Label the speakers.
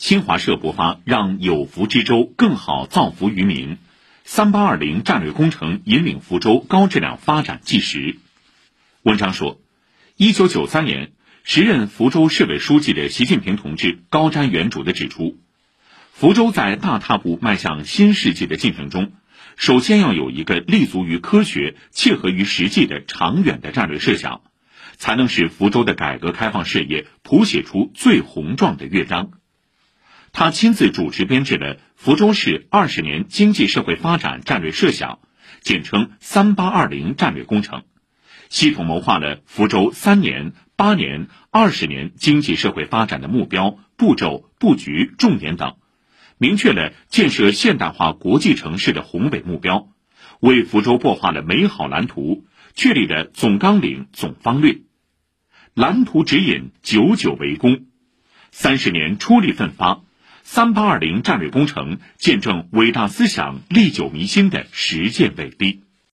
Speaker 1: 新华社播发《让有福之州更好造福于民》，三八二零战略工程引领福州高质量发展纪实。文章说，一九九三年，时任福州市委书记的习近平同志高瞻远瞩地指出，福州在大踏步迈向新世纪的进程中，首先要有一个立足于科学、切合于实际的长远的战略设想，才能使福州的改革开放事业谱写出最宏壮的乐章。他亲自主持编制了福州市二十年经济社会发展战略设想，简称“三八二零”战略工程，系统谋划了福州三年、八年、二十年经济社会发展的目标、步骤、布局、重点等，明确了建设现代化国际城市的宏伟目标，为福州擘画了美好蓝图，确立了总纲领、总方略，蓝图指引久久为功，三十年出力奋发。三八二零战略工程见证伟大思想历久弥新的实践伟力。